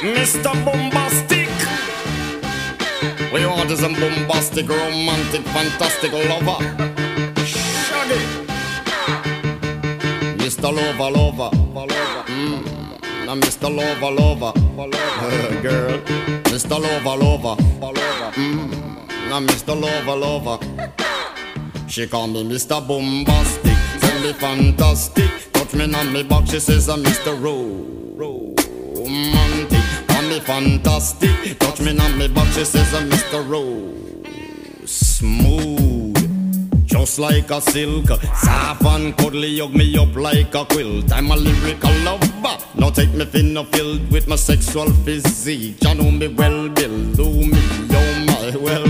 Mr. Bombastic. We want is bombastic, romantic, fantastic lover. Shaggy. Mr. Lover, lover, lover. Mm. Now Mr. Lover, lover, lover. Girl. Mr. Lover, lover, lover. Mm. Now Mr. Lover, lover. She call me Mr. Bombastic, tell me fantastic. Touch me on me back, she says I'm Mr. Romantic me fantastic. Touch me on me back, she says uh, I'm Mr. Rose. Smooth. Just like a silk, soft and cuddly, hug me up like a quilt. I'm a lyrical lover. Now take me thin or filled with my sexual physique. You know me well, Bill. Do me, oh my, well,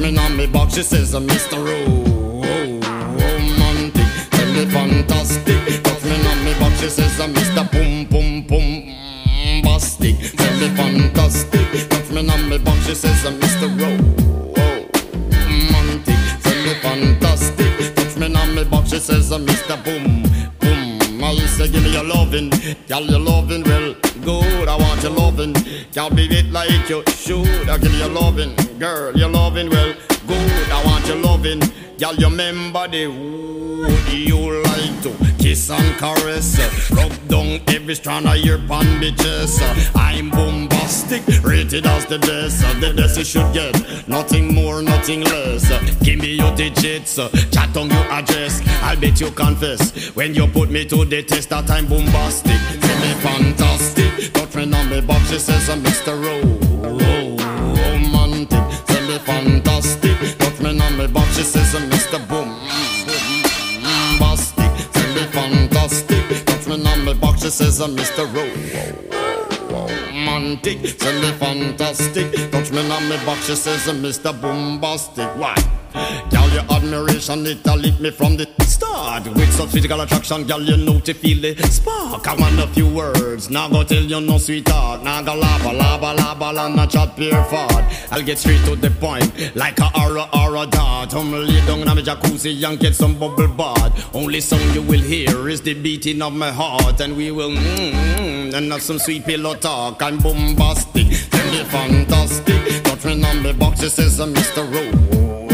Me on me box, she says, I'm Mr. Ro, romantic. Tell me fantastic. Touch me on me box, she says, I'm Mr. Boom, boom, boom. Bastic, tell me fantastic. Touch me on me box, she says I'm Mr. Romantic, tell me fantastic. Touch me on me box, she says I'm Mr. Boom, boom. I to give me your loving, girl, your loving well good. I want your loving, can't be it like you should. I give you loving, girl, your loving well good. I want your loving, girl, you remember the would you like to kiss and caress? Rub down every strand of your pan bitches. I'm bombastic, rated as the best. The best you should get, nothing more, nothing less. Give me your digits, chat on your address. I'll bet you confess when you put me to the test that I'm bombastic. Fantastic, touch me on me box. She says I'm Mr. Ro, romantic. Tell me fantastic, touch me on me box. She says I'm Mr. Boom. Bombastic, tell me fantastic. Touch me on me box. She says I'm Mr. Ro, romantic. Tell me fantastic. Touch me on me box. She says Mr. Bombastic. Why? Girl, your admiration, it a lit me from the start With such physical attraction, girl, you know to feel the spark I want a few words, now go tell you no sweetheart Now go lava, lava, lava, and not chat pure fart I'll get straight to the point, like a aura, aura dart I'm lay down in my jacuzzi and get some bubble bath Only sound you will hear is the beating of my heart And we will mmm, mm, and have some sweet pillow talk I'm bombastic, tell me fantastic Touch me on the box, it says I'm Mr. Romantic.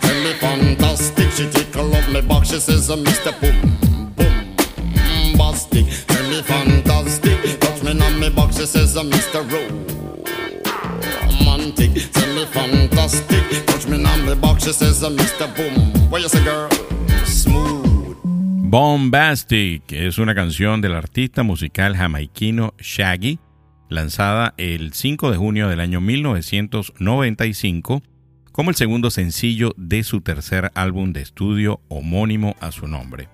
Tell me fantastic. She tickle up my box. She says, uh, Mr. Boom, boom, bastic. Tell me fantastic. Touch me on my box. She says, uh, Mr. Romantic. Tell me fantastic. Touch me on my box. She says, uh, Mr. Boom. What you say, girl? Bombastic es una canción del artista musical jamaiquino Shaggy, lanzada el 5 de junio del año 1995 como el segundo sencillo de su tercer álbum de estudio homónimo a su nombre.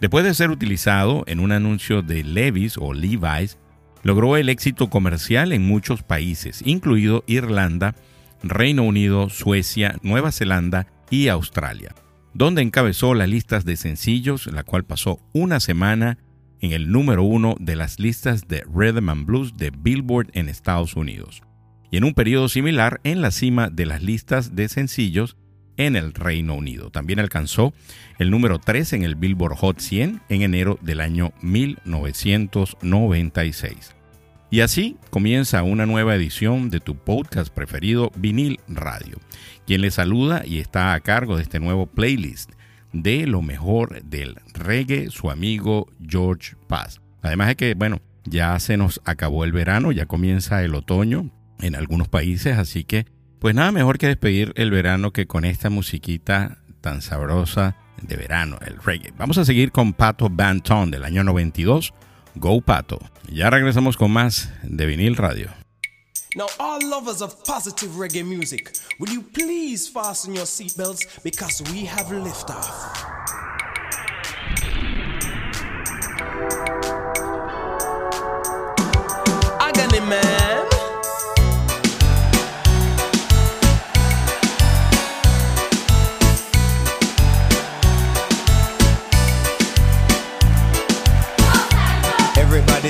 Después de ser utilizado en un anuncio de Levi's o Levi's, logró el éxito comercial en muchos países, incluido Irlanda, Reino Unido, Suecia, Nueva Zelanda y Australia. Donde encabezó las listas de sencillos, la cual pasó una semana en el número uno de las listas de Rhythm and Blues de Billboard en Estados Unidos, y en un periodo similar en la cima de las listas de sencillos en el Reino Unido. También alcanzó el número 3 en el Billboard Hot 100 en enero del año 1996. Y así comienza una nueva edición de tu podcast preferido, Vinil Radio, quien le saluda y está a cargo de este nuevo playlist de lo mejor del reggae, su amigo George Paz. Además de que, bueno, ya se nos acabó el verano, ya comienza el otoño en algunos países, así que, pues nada mejor que despedir el verano que con esta musiquita tan sabrosa de verano, el reggae. Vamos a seguir con Pato Banton del año 92, Go Pato. Ya regresamos con más de vinil radio. Now, all lovers of positive reggae music, will you please fasten your seatbelts because we have liftoff. Agony man.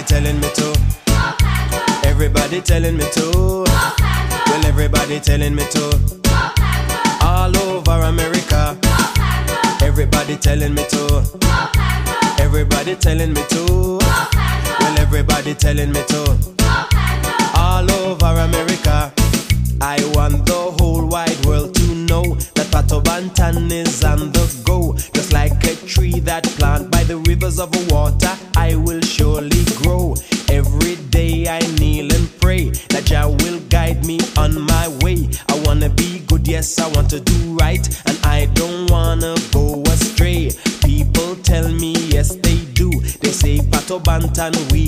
Everybody telling me to Everybody telling me to. Well, everybody telling me to. All over America. Everybody telling me to. Everybody telling me to. Well, everybody telling me to. All over America. I want the whole wide world to know that Pato Bantan is on the go. Just like a tree that planted by the rivers of water, Pato Bantan, we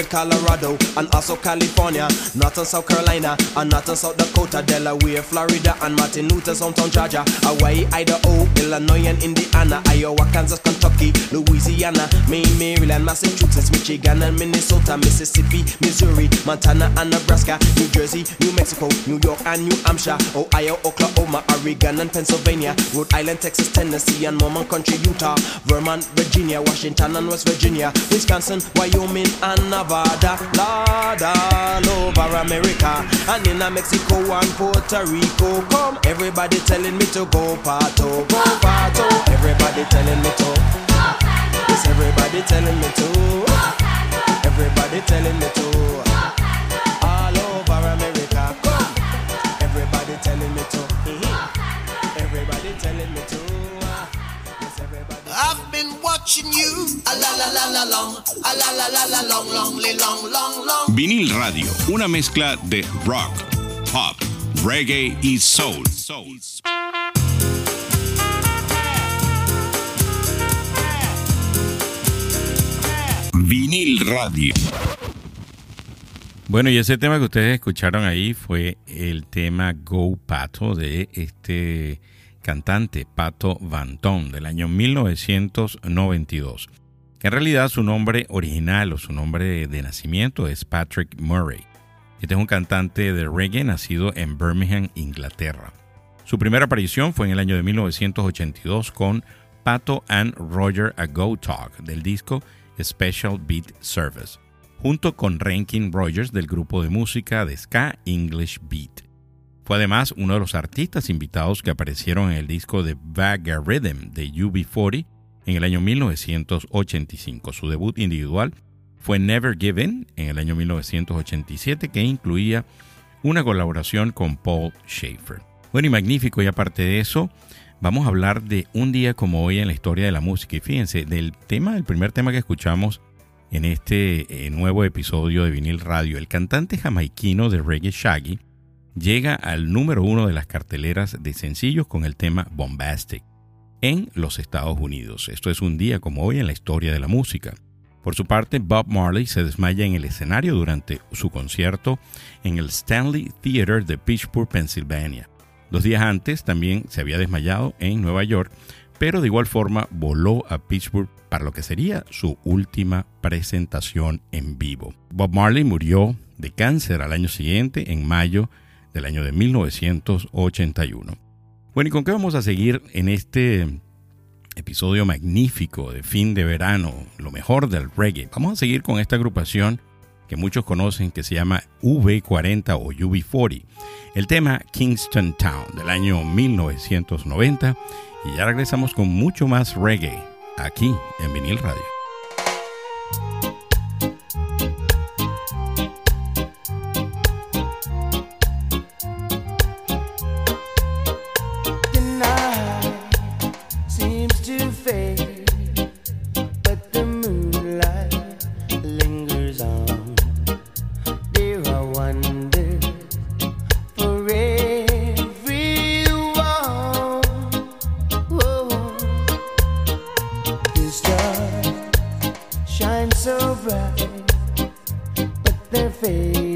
Connecticut, Colorado, and also California, North and South Carolina, and North and South Dakota, Delaware, Florida, and Martin Luther, hometown Georgia, Hawaii, Idaho, Illinois, and Indiana, Iowa, Kansas, Kentucky, Louisiana, Maine, Maryland, Massachusetts, Michigan, and Minnesota, Mississippi, Missouri, Montana, and Nebraska, New Jersey, New Mexico, New York, and New Hampshire, Ohio, Oklahoma, Oregon, and Pennsylvania, Rhode Island, Texas, Tennessee, and Mormon Country, Utah, Vermont, Virginia, Washington, and West Virginia, Wisconsin, Wyoming, and Nevada. Lord, all over America, and in Mexico and Puerto Rico. Come, everybody telling me to go parto, go parto. Everybody telling me to. Yes, everybody telling me to. Everybody telling me to. All over America, come. Everybody telling me to. Everybody telling me to. I've been watching you a la la la la long, a la la la la long, long, long, long, long. Vinil Radio, una mezcla de rock, pop, reggae y soul. soul. Vinil Radio. Bueno, y ese tema que ustedes escucharon ahí fue el tema Go Pato de este cantante Pato Vanton del año 1992. En realidad su nombre original o su nombre de nacimiento es Patrick Murray. Este es un cantante de reggae nacido en Birmingham, Inglaterra. Su primera aparición fue en el año de 1982 con Pato and Roger A Go Talk del disco Special Beat Service, junto con Rankin Rogers del grupo de música de ska English Beat. Fue además uno de los artistas invitados que aparecieron en el disco de Vaga Rhythm de UB40 en el año 1985. Su debut individual fue Never Given en el año 1987 que incluía una colaboración con Paul Schaefer. Bueno y magnífico y aparte de eso, vamos a hablar de un día como hoy en la historia de la música. Y fíjense, del tema, el primer tema que escuchamos en este eh, nuevo episodio de Vinil Radio, el cantante jamaiquino de reggae Shaggy llega al número uno de las carteleras de sencillos con el tema Bombastic en los Estados Unidos. Esto es un día como hoy en la historia de la música. Por su parte, Bob Marley se desmaya en el escenario durante su concierto en el Stanley Theater de Pittsburgh, Pennsylvania. Dos días antes también se había desmayado en Nueva York, pero de igual forma voló a Pittsburgh para lo que sería su última presentación en vivo. Bob Marley murió de cáncer al año siguiente, en mayo del año de 1981. Bueno, ¿y con qué vamos a seguir en este episodio magnífico de fin de verano, lo mejor del reggae? Vamos a seguir con esta agrupación que muchos conocen que se llama V40 o UB40. El tema Kingston Town del año 1990 y ya regresamos con mucho más reggae aquí en Vinil Radio. their face.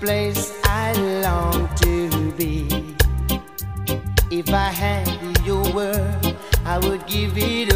place I long to be. If I had your word, I would give it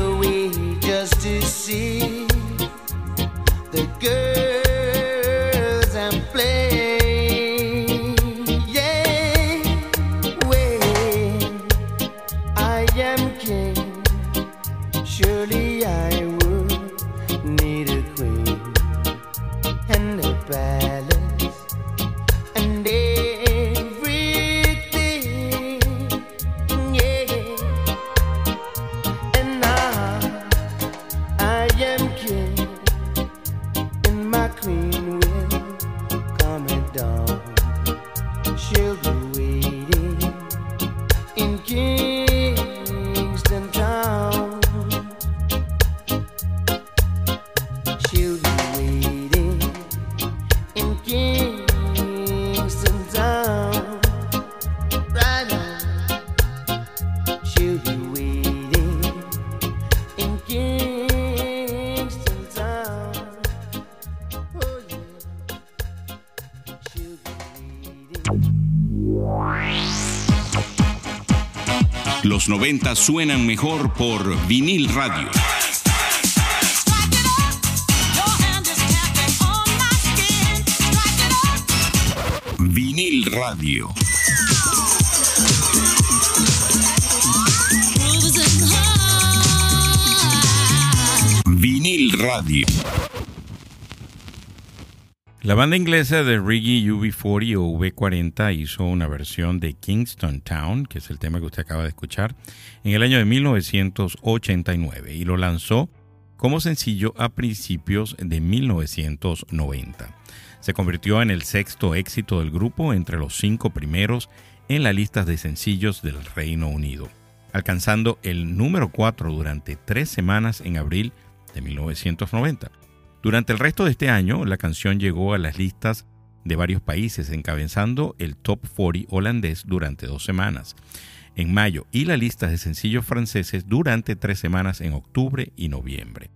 90 suenan mejor por vinil radio. Vinil radio. Vinil radio. La banda inglesa de reggae UB40 o V40 hizo una versión de Kingston Town, que es el tema que usted acaba de escuchar, en el año de 1989 y lo lanzó como sencillo a principios de 1990. Se convirtió en el sexto éxito del grupo entre los cinco primeros en la lista de sencillos del Reino Unido, alcanzando el número 4 durante tres semanas en abril de 1990. Durante el resto de este año, la canción llegó a las listas de varios países, encabezando el Top 40 holandés durante dos semanas en mayo y la lista de sencillos franceses durante tres semanas en octubre y noviembre.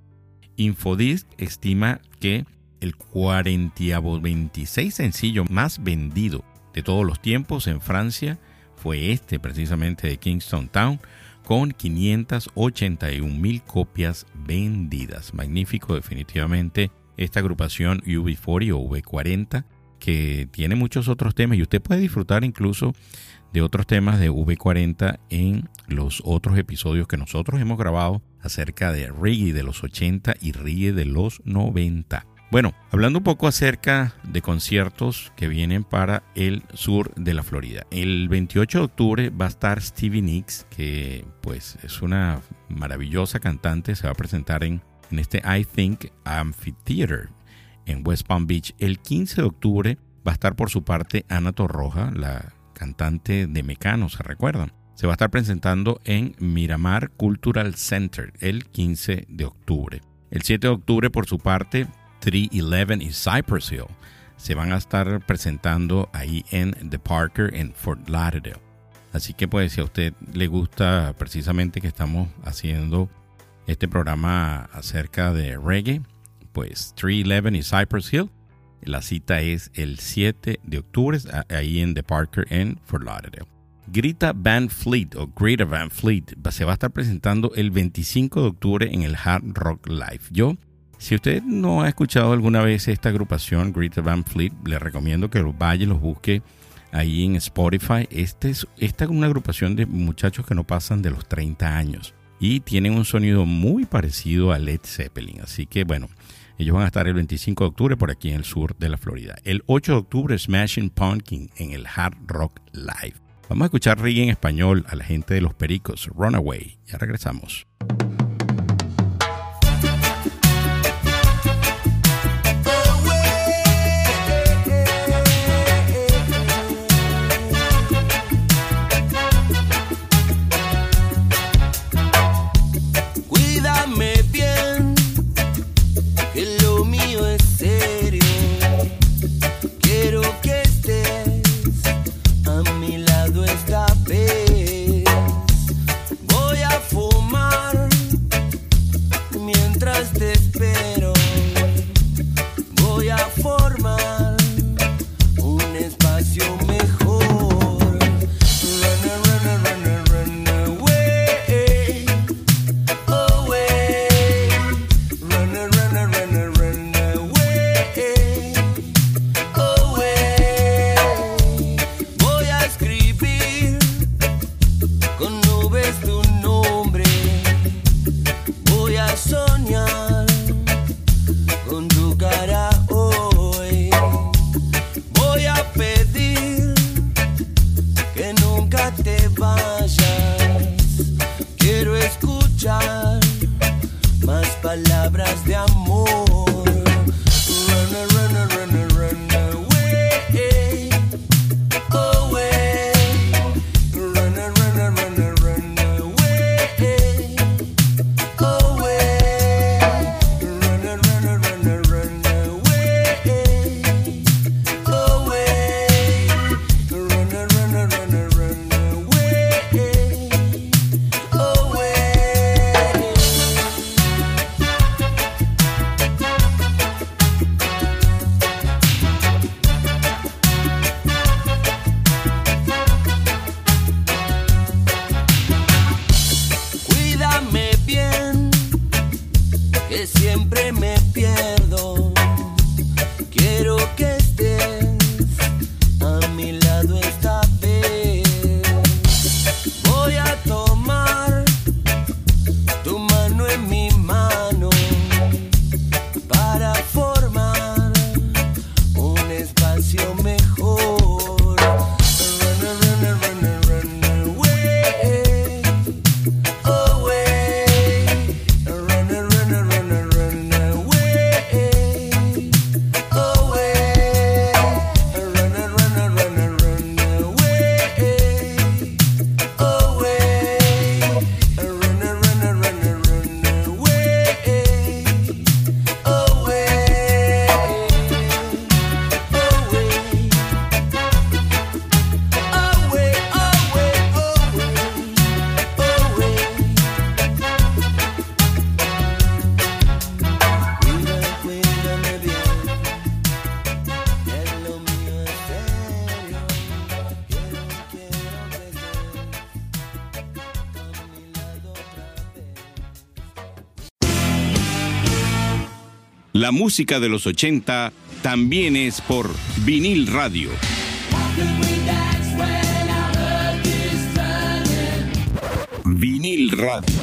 Infodisc estima que el 4026 sencillo más vendido de todos los tiempos en Francia fue este precisamente de Kingston Town con 581 mil copias vendidas. Magnífico definitivamente esta agrupación UB40 o V40 que tiene muchos otros temas y usted puede disfrutar incluso de otros temas de V40 en los otros episodios que nosotros hemos grabado acerca de reggae de los 80 y reggae de los 90. Bueno, hablando un poco acerca de conciertos que vienen para el sur de la Florida. El 28 de octubre va a estar Stevie Nicks, que pues es una maravillosa cantante, se va a presentar en, en este I Think Amphitheater en West Palm Beach. El 15 de octubre va a estar por su parte Ana Torroja, la cantante de Mecano, ¿se recuerdan? Se va a estar presentando en Miramar Cultural Center el 15 de octubre. El 7 de octubre, por su parte, 311 y Cypress Hill se van a estar presentando ahí en The Parker en Fort Lauderdale. Así que pues si a usted le gusta precisamente que estamos haciendo este programa acerca de reggae, pues 311 y Cypress Hill, la cita es el 7 de octubre ahí en The Parker en Fort Lauderdale. Grita Van Fleet o Greta Van Fleet se va a estar presentando el 25 de octubre en el Hard Rock Live. Yo si usted no ha escuchado alguna vez esta agrupación, Greta Van Fleet, le recomiendo que los vaya y los busque ahí en Spotify. Este es, esta es una agrupación de muchachos que no pasan de los 30 años y tienen un sonido muy parecido a Led Zeppelin. Así que bueno, ellos van a estar el 25 de octubre por aquí en el sur de la Florida. El 8 de octubre, Smashing Pumpkin en el Hard Rock Live. Vamos a escuchar reggae en español a la gente de los Pericos, Runaway. Ya regresamos. Música de los 80 también es por vinil radio. Vinil radio.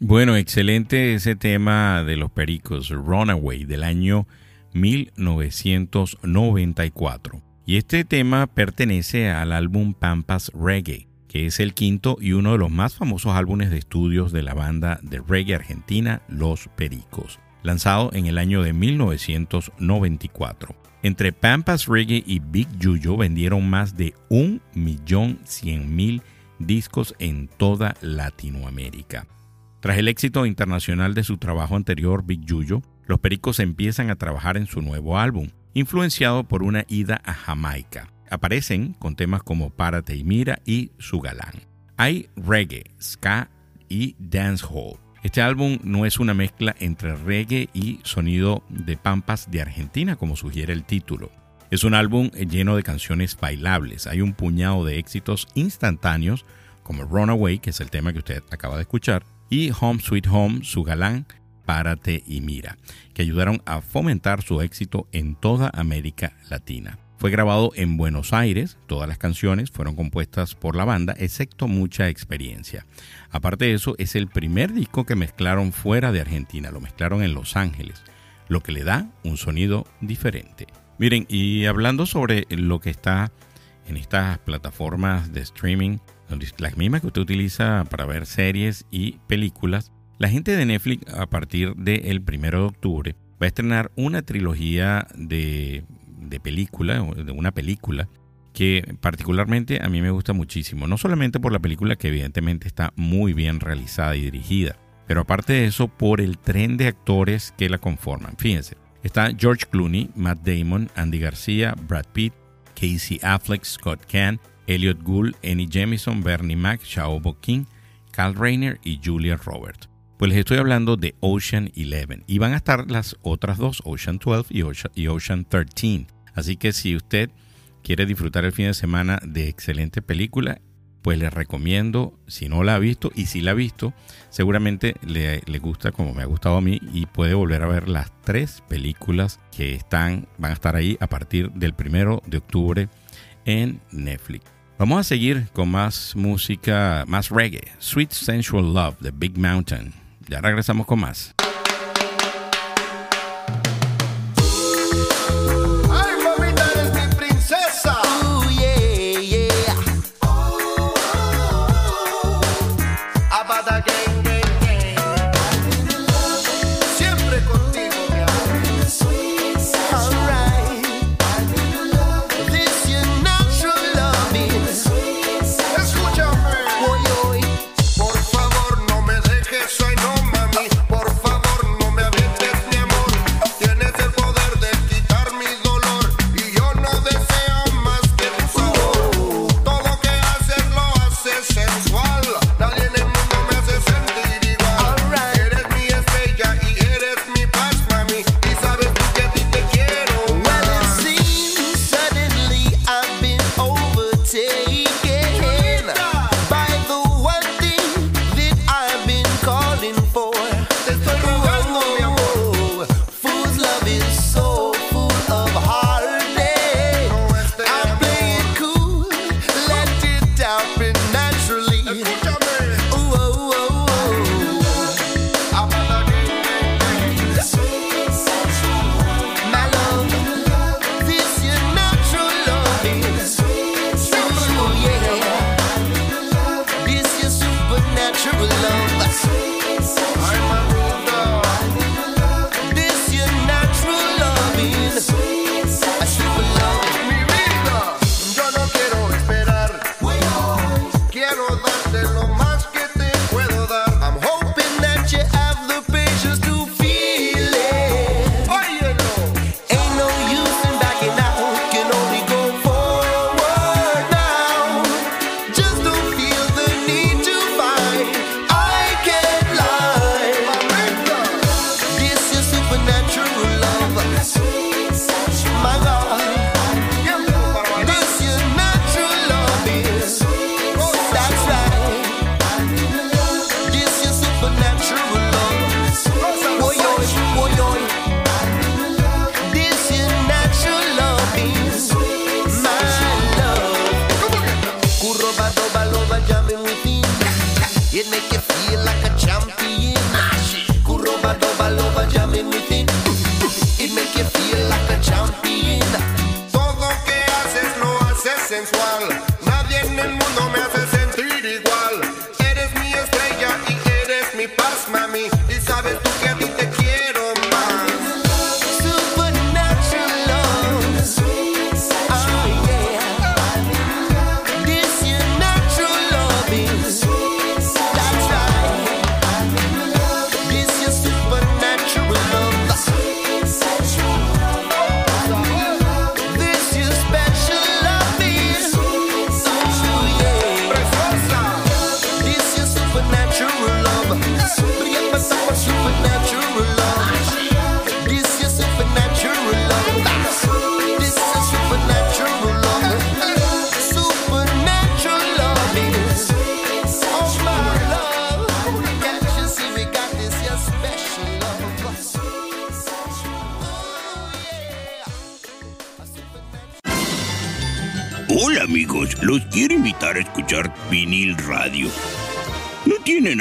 Bueno, excelente ese tema de los pericos, Runaway, del año 1994. Y este tema pertenece al álbum Pampas Reggae es el quinto y uno de los más famosos álbumes de estudios de la banda de reggae argentina Los Pericos, lanzado en el año de 1994. Entre Pampas Reggae y Big Yuyo vendieron más de 1.100.000 discos en toda Latinoamérica. Tras el éxito internacional de su trabajo anterior, Big Yuyo, los Pericos empiezan a trabajar en su nuevo álbum, influenciado por una ida a Jamaica aparecen con temas como Párate y Mira y Su Galán. Hay reggae, ska y dancehall. Este álbum no es una mezcla entre reggae y sonido de pampas de Argentina como sugiere el título. Es un álbum lleno de canciones bailables. Hay un puñado de éxitos instantáneos como Runaway, que es el tema que usted acaba de escuchar, y Home Sweet Home, Su Galán, Párate y Mira, que ayudaron a fomentar su éxito en toda América Latina. Fue grabado en Buenos Aires, todas las canciones fueron compuestas por la banda, excepto mucha experiencia. Aparte de eso, es el primer disco que mezclaron fuera de Argentina, lo mezclaron en Los Ángeles, lo que le da un sonido diferente. Miren, y hablando sobre lo que está en estas plataformas de streaming, las mismas que usted utiliza para ver series y películas, la gente de Netflix a partir del 1 de octubre va a estrenar una trilogía de de película, de una película, que particularmente a mí me gusta muchísimo. No solamente por la película que evidentemente está muy bien realizada y dirigida, pero aparte de eso por el tren de actores que la conforman. Fíjense, está George Clooney, Matt Damon, Andy García, Brad Pitt, Casey Affleck, Scott Caan, Elliot Gould, Annie Jemison, Bernie Mac, Shao King, Carl Reiner y Julia Roberts. Pues les estoy hablando de Ocean 11 y van a estar las otras dos, Ocean 12 y Ocean, y Ocean 13. Así que si usted quiere disfrutar el fin de semana de excelente película, pues le recomiendo, si no la ha visto y si la ha visto, seguramente le, le, gusta como me ha gustado a mí y puede volver a ver las tres películas que están, van a estar ahí a partir del primero de octubre en Netflix. Vamos a seguir con más música, más reggae, Sweet Sensual Love de Big Mountain. Ya regresamos con más.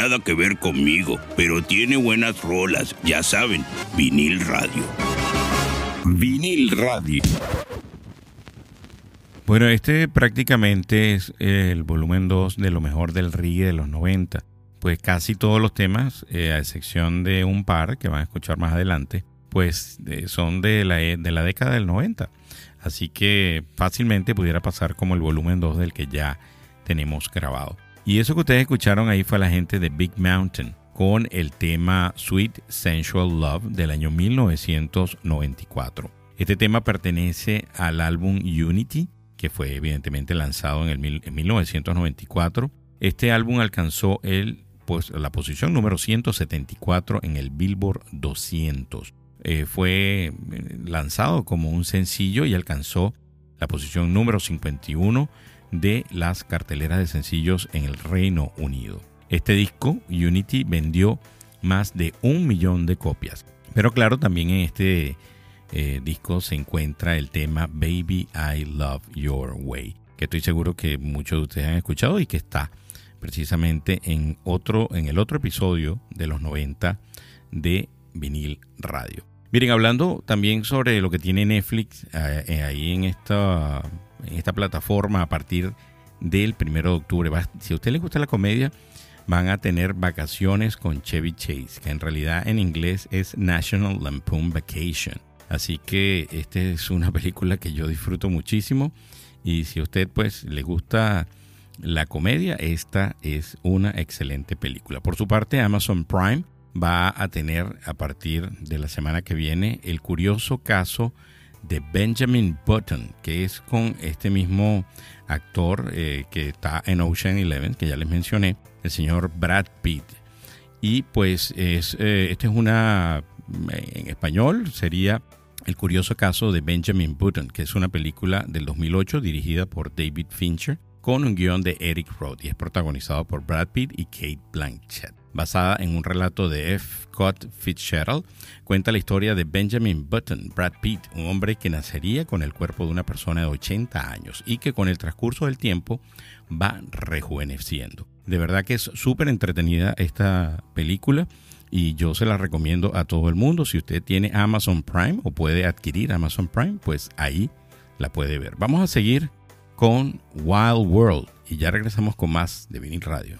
Nada que ver conmigo, pero tiene buenas rolas, ya saben, vinil radio. Vinil radio. Bueno, este prácticamente es el volumen 2 de lo mejor del reggae de los 90. Pues casi todos los temas, eh, a excepción de un par que van a escuchar más adelante, pues eh, son de la, de la década del 90. Así que fácilmente pudiera pasar como el volumen 2 del que ya tenemos grabado. Y eso que ustedes escucharon ahí fue la gente de Big Mountain con el tema Sweet Sensual Love del año 1994. Este tema pertenece al álbum Unity, que fue evidentemente lanzado en, el 1994. Este álbum alcanzó el, pues, la posición número 174 en el Billboard 200. Eh, fue eh, lanzado como un sencillo y alcanzó la posición número 51 de las carteleras de sencillos en el Reino Unido. Este disco, Unity, vendió más de un millón de copias. Pero claro, también en este eh, disco se encuentra el tema Baby I Love Your Way, que estoy seguro que muchos de ustedes han escuchado y que está precisamente en, otro, en el otro episodio de los 90 de vinil radio. Miren, hablando también sobre lo que tiene Netflix eh, eh, ahí en esta en esta plataforma a partir del 1 de octubre. si a usted le gusta la comedia, van a tener vacaciones con Chevy Chase, que en realidad en inglés es National Lampoon Vacation. Así que esta es una película que yo disfruto muchísimo y si a usted pues le gusta la comedia, esta es una excelente película. Por su parte, Amazon Prime va a tener a partir de la semana que viene el curioso caso de Benjamin Button, que es con este mismo actor eh, que está en Ocean Eleven, que ya les mencioné, el señor Brad Pitt. Y pues es, eh, este es una, en español sería El curioso caso de Benjamin Button, que es una película del 2008 dirigida por David Fincher con un guion de Eric Roth y es protagonizado por Brad Pitt y Kate Blanchett. Basada en un relato de F. Scott Fitzgerald, cuenta la historia de Benjamin Button, Brad Pitt, un hombre que nacería con el cuerpo de una persona de 80 años y que con el transcurso del tiempo va rejuveneciendo. De verdad que es súper entretenida esta película y yo se la recomiendo a todo el mundo. Si usted tiene Amazon Prime o puede adquirir Amazon Prime, pues ahí la puede ver. Vamos a seguir con Wild World y ya regresamos con más de Vinil Radio.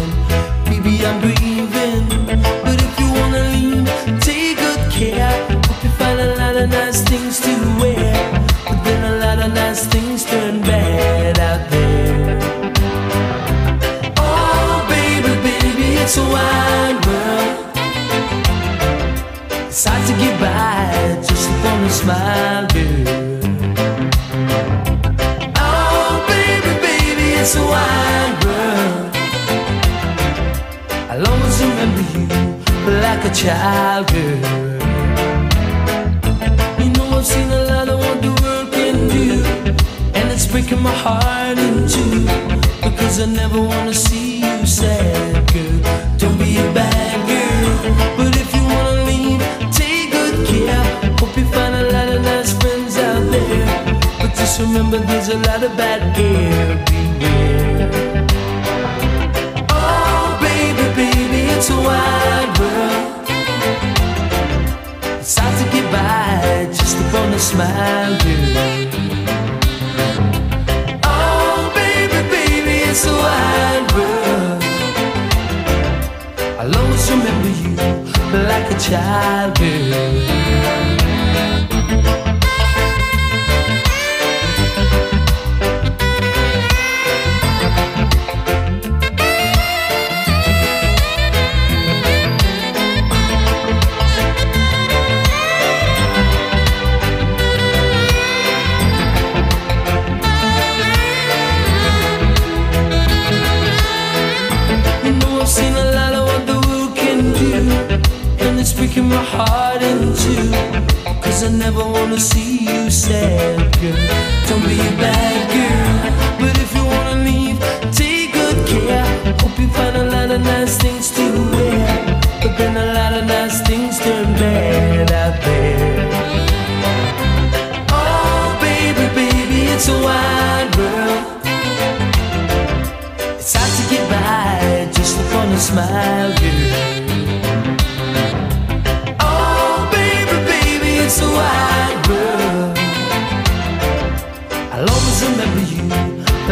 it's a wide world. Like a child, girl. You know I've seen a lot of what the world can do, and it's breaking my heart in two. Because I never wanna see you sad, girl. Don't be a bad girl, but if you wanna leave, take good care. Hope you find a lot of nice friends out there, but just remember there's a lot of bad air.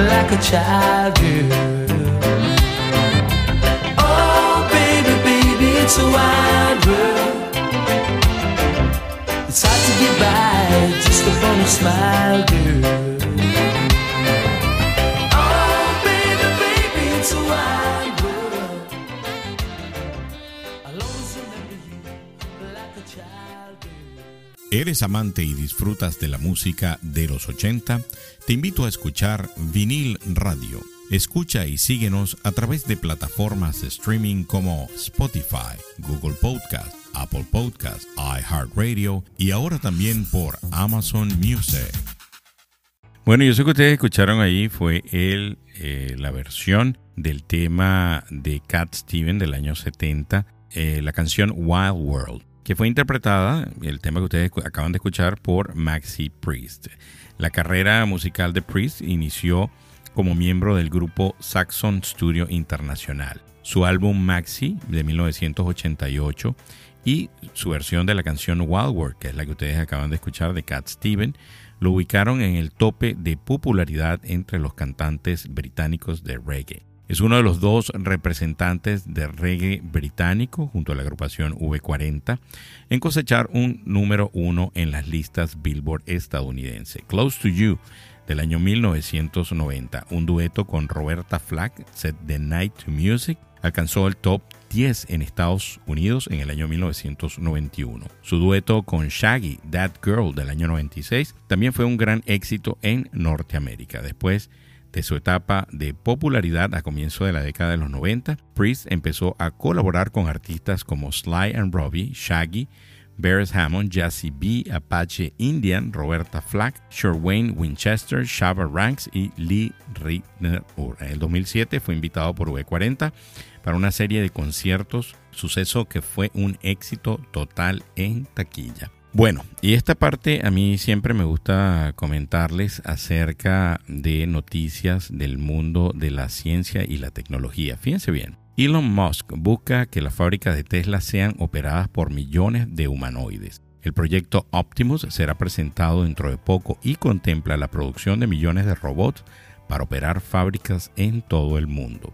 Like a child, girl. Oh, baby, baby, it's a wide world. It's hard to get by just upon a smile, girl. ¿Eres amante y disfrutas de la música de los 80? Te invito a escuchar Vinil Radio. Escucha y síguenos a través de plataformas de streaming como Spotify, Google Podcast, Apple Podcast, iHeartRadio y ahora también por Amazon Music. Bueno, yo sé que ustedes escucharon ahí fue el, eh, la versión del tema de Cat Steven del año 70, eh, la canción Wild World, que fue interpretada, el tema que ustedes acaban de escuchar, por Maxi Priest. La carrera musical de Priest inició como miembro del grupo Saxon Studio Internacional. Su álbum Maxi de 1988 y su versión de la canción Wild World, que es la que ustedes acaban de escuchar de Cat Steven, lo ubicaron en el tope de popularidad entre los cantantes británicos de reggae. Es uno de los dos representantes de reggae británico, junto a la agrupación V40, en cosechar un número uno en las listas Billboard estadounidense. Close to You, del año 1990, un dueto con Roberta Flack, Set the Night to Music, alcanzó el top 10 en Estados Unidos en el año 1991. Su dueto con Shaggy, That Girl del año 96, también fue un gran éxito en Norteamérica. Después de su etapa de popularidad a comienzo de la década de los 90, Priest empezó a colaborar con artistas como Sly and Robbie, Shaggy, Bears Hammond, Jazzy B, Apache Indian, Roberta Flack, Wayne Winchester, Shabba Ranks y Lee Ritner. En el 2007 fue invitado por V40 para una serie de conciertos, suceso que fue un éxito total en taquilla. Bueno, y esta parte a mí siempre me gusta comentarles acerca de noticias del mundo de la ciencia y la tecnología. Fíjense bien. Elon Musk busca que las fábricas de Tesla sean operadas por millones de humanoides. El proyecto Optimus será presentado dentro de poco y contempla la producción de millones de robots para operar fábricas en todo el mundo.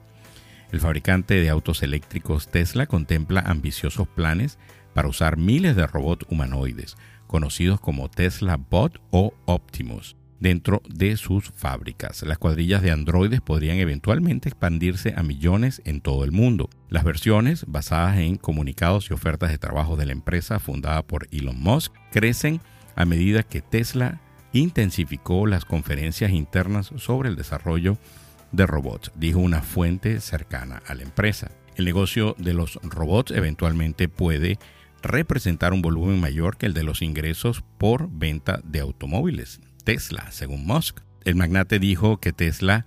El fabricante de autos eléctricos Tesla contempla ambiciosos planes para usar miles de robots humanoides, conocidos como Tesla Bot o Optimus, dentro de sus fábricas. Las cuadrillas de androides podrían eventualmente expandirse a millones en todo el mundo. Las versiones, basadas en comunicados y ofertas de trabajo de la empresa fundada por Elon Musk, crecen a medida que Tesla intensificó las conferencias internas sobre el desarrollo de robots, dijo una fuente cercana a la empresa. El negocio de los robots eventualmente puede representar un volumen mayor que el de los ingresos por venta de automóviles. Tesla, según Musk. El magnate dijo que Tesla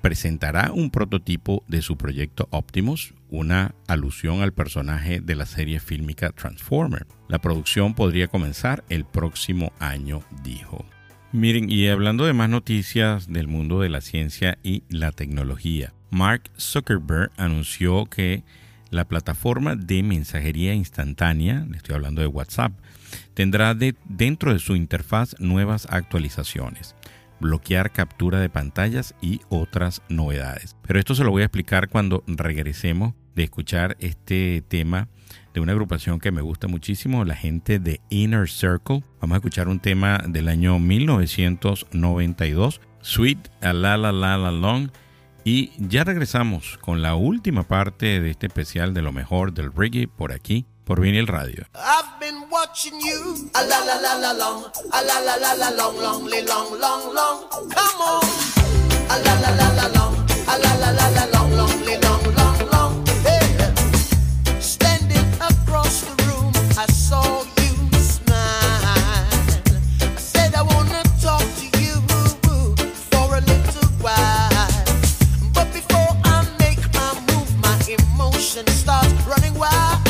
presentará un prototipo de su proyecto Optimus, una alusión al personaje de la serie fílmica Transformer. La producción podría comenzar el próximo año, dijo. Miren, y hablando de más noticias del mundo de la ciencia y la tecnología, Mark Zuckerberg anunció que la plataforma de mensajería instantánea, estoy hablando de WhatsApp, tendrá dentro de su interfaz nuevas actualizaciones, bloquear captura de pantallas y otras novedades. Pero esto se lo voy a explicar cuando regresemos de escuchar este tema de una agrupación que me gusta muchísimo, la gente de Inner Circle. Vamos a escuchar un tema del año 1992, Sweet a La La La La Long. Y ya regresamos con la última parte de este especial de lo mejor del reggae por aquí, por Vinyl Radio. I've been watching you. Emotion starts running wild.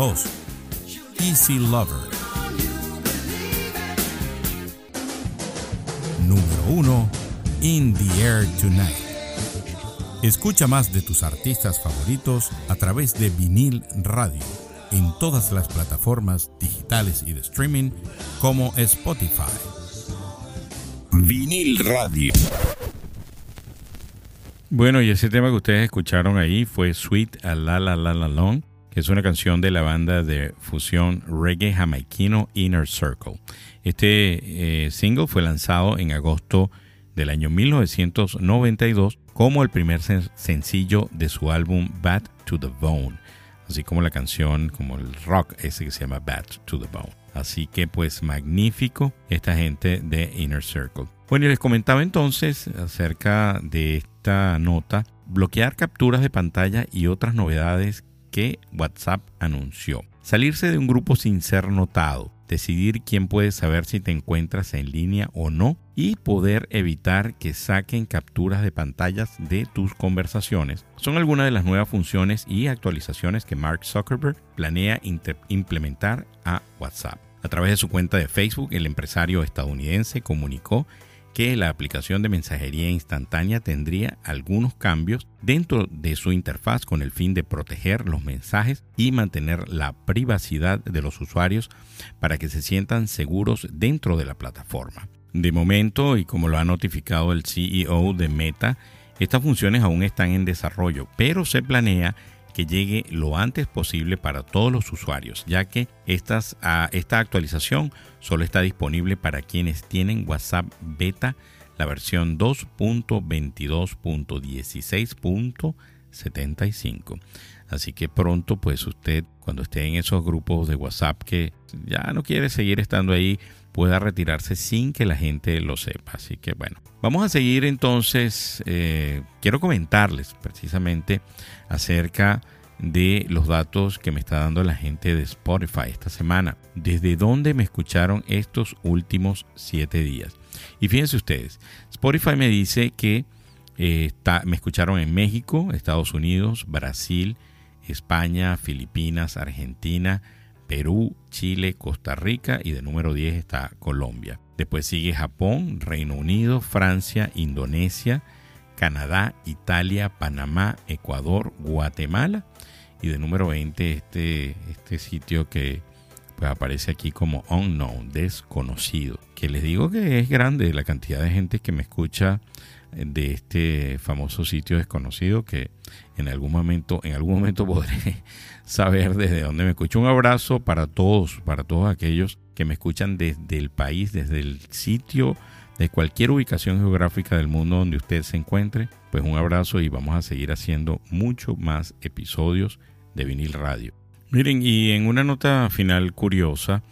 2. Easy Lover. Número 1. In the Air Tonight. Escucha más de tus artistas favoritos a través de vinil radio en todas las plataformas digitales y de streaming como Spotify. Vinil Radio. Bueno, y ese tema que ustedes escucharon ahí fue Sweet a La La La La Long, es una canción de la banda de fusión reggae jamaiquino Inner Circle. Este eh, single fue lanzado en agosto del año 1992 como el primer sen- sencillo de su álbum Bad to the Bone, así como la canción, como el rock ese que se llama Bad to the Bone. Así que pues magnífico esta gente de Inner Circle. Bueno, y les comentaba entonces acerca de esta nota, bloquear capturas de pantalla y otras novedades que WhatsApp anunció. Salirse de un grupo sin ser notado, decidir quién puede saber si te encuentras en línea o no y poder evitar que saquen capturas de pantallas de tus conversaciones. Son algunas de las nuevas funciones y actualizaciones que Mark Zuckerberg planea implementar a WhatsApp. A través de su cuenta de Facebook, el empresario estadounidense comunicó que la aplicación de mensajería instantánea tendría algunos cambios dentro de su interfaz con el fin de proteger los mensajes y mantener la privacidad de los usuarios para que se sientan seguros dentro de la plataforma. De momento, y como lo ha notificado el CEO de Meta, estas funciones aún están en desarrollo, pero se planea llegue lo antes posible para todos los usuarios, ya que ah, esta actualización solo está disponible para quienes tienen WhatsApp Beta, la versión 2.22.16.75. Así que pronto, pues usted, cuando esté en esos grupos de WhatsApp que ya no quiere seguir estando ahí, pueda retirarse sin que la gente lo sepa. Así que bueno, vamos a seguir entonces. eh, quiero comentarles precisamente acerca de los datos que me está dando la gente de Spotify esta semana. Desde dónde me escucharon estos últimos siete días. Y fíjense ustedes, Spotify me dice que eh, me escucharon en México, Estados Unidos, Brasil, España, Filipinas, Argentina, Perú, Chile, Costa Rica y de número 10 está Colombia. Después sigue Japón, Reino Unido, Francia, Indonesia, Canadá, Italia, Panamá, Ecuador, Guatemala y de número 20 este, este sitio que pues aparece aquí como unknown, desconocido. Que les digo que es grande la cantidad de gente que me escucha de este famoso sitio desconocido que en algún momento, en algún momento podré saber desde dónde me escucho. Un abrazo para todos, para todos aquellos que me escuchan desde el país, desde el sitio, de cualquier ubicación geográfica del mundo donde usted se encuentre. Pues un abrazo y vamos a seguir haciendo mucho más episodios de vinil radio. Miren, y en una nota final curiosa,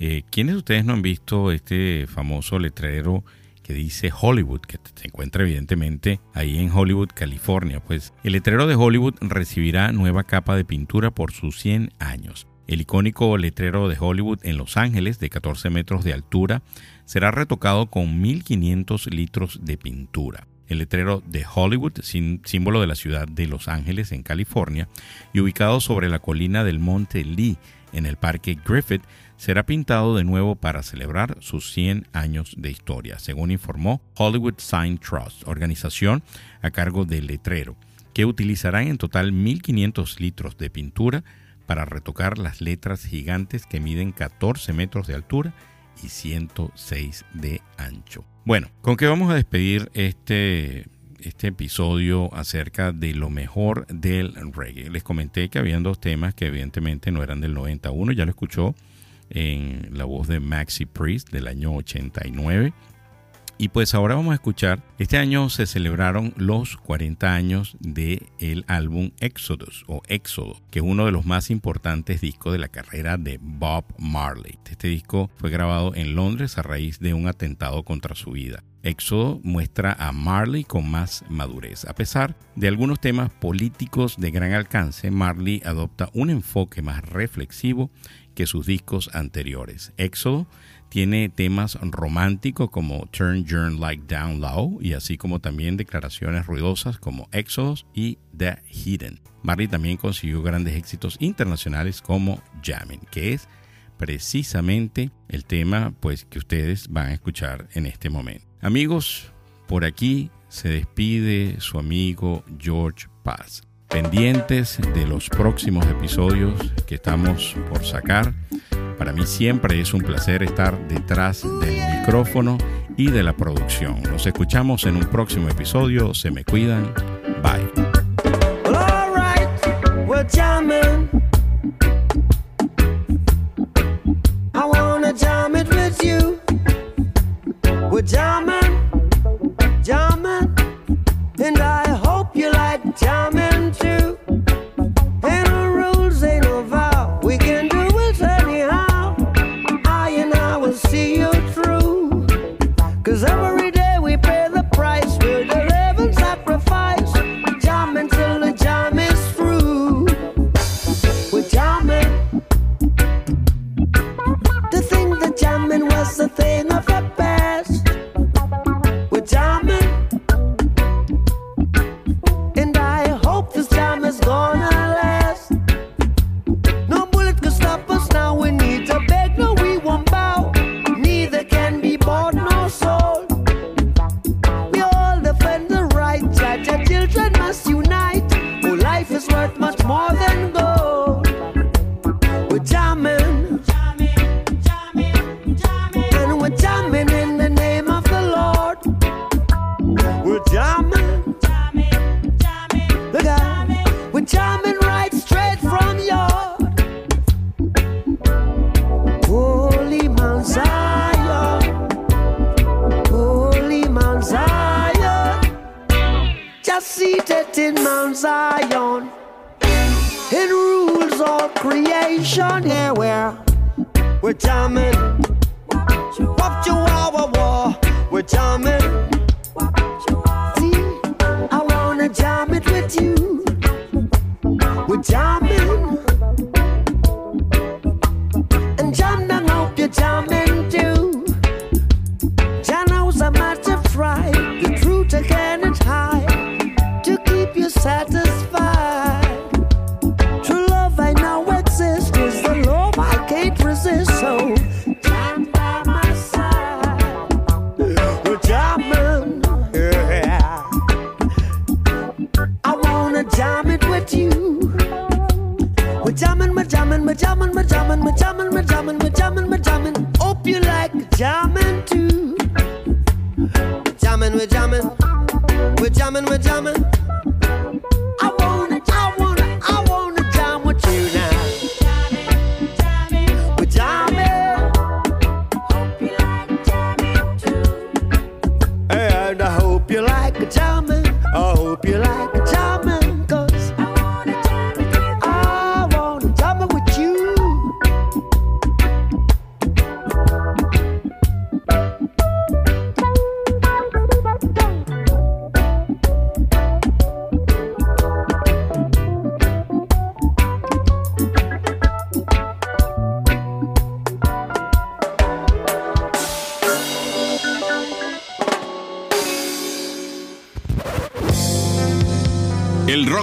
eh, ¿quiénes de ustedes no han visto este famoso letrero que dice Hollywood, que se encuentra evidentemente ahí en Hollywood, California? Pues el letrero de Hollywood recibirá nueva capa de pintura por sus 100 años. El icónico letrero de Hollywood en Los Ángeles, de 14 metros de altura, será retocado con 1.500 litros de pintura. El letrero de Hollywood, símbolo de la ciudad de Los Ángeles, en California, y ubicado sobre la colina del Monte Lee, en el Parque Griffith, será pintado de nuevo para celebrar sus 100 años de historia, según informó Hollywood Sign Trust, organización a cargo del letrero, que utilizarán en total 1.500 litros de pintura para retocar las letras gigantes que miden 14 metros de altura y 106 de ancho. Bueno, ¿con qué vamos a despedir este, este episodio acerca de lo mejor del reggae? Les comenté que habían dos temas que evidentemente no eran del 91, ya lo escuchó en la voz de Maxi Priest del año 89. Y pues ahora vamos a escuchar, este año se celebraron los 40 años del el álbum Exodus o Éxodo, que es uno de los más importantes discos de la carrera de Bob Marley. Este disco fue grabado en Londres a raíz de un atentado contra su vida. Éxodo muestra a Marley con más madurez. A pesar de algunos temas políticos de gran alcance, Marley adopta un enfoque más reflexivo que sus discos anteriores. Éxodo tiene temas románticos como Turn Your Light Down Low y así como también declaraciones ruidosas como Exodus y The Hidden. Marley también consiguió grandes éxitos internacionales como Jamming, que es precisamente el tema pues que ustedes van a escuchar en este momento. Amigos, por aquí se despide su amigo George Paz. Pendientes de los próximos episodios que estamos por sacar para mí siempre es un placer estar detrás del micrófono y de la producción. Nos escuchamos en un próximo episodio. Se me cuidan. Bye.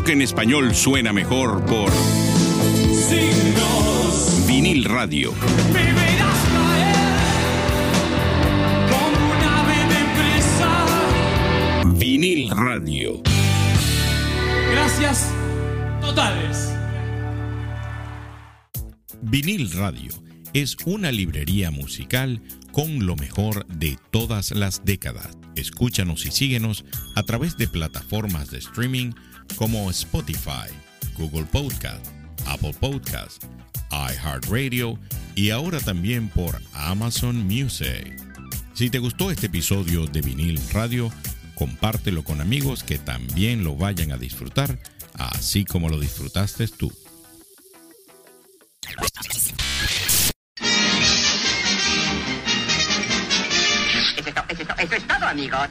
En español suena mejor por Vinil Radio. Vinil Radio. Gracias totales. Vinil Radio es una librería musical con lo mejor de todas las décadas. Escúchanos y síguenos a través de plataformas de streaming como Spotify, Google Podcast, Apple Podcast, iHeartRadio y ahora también por Amazon Music. Si te gustó este episodio de Vinil Radio, compártelo con amigos que también lo vayan a disfrutar, así como lo disfrutaste tú. Eso es, todo, amigos.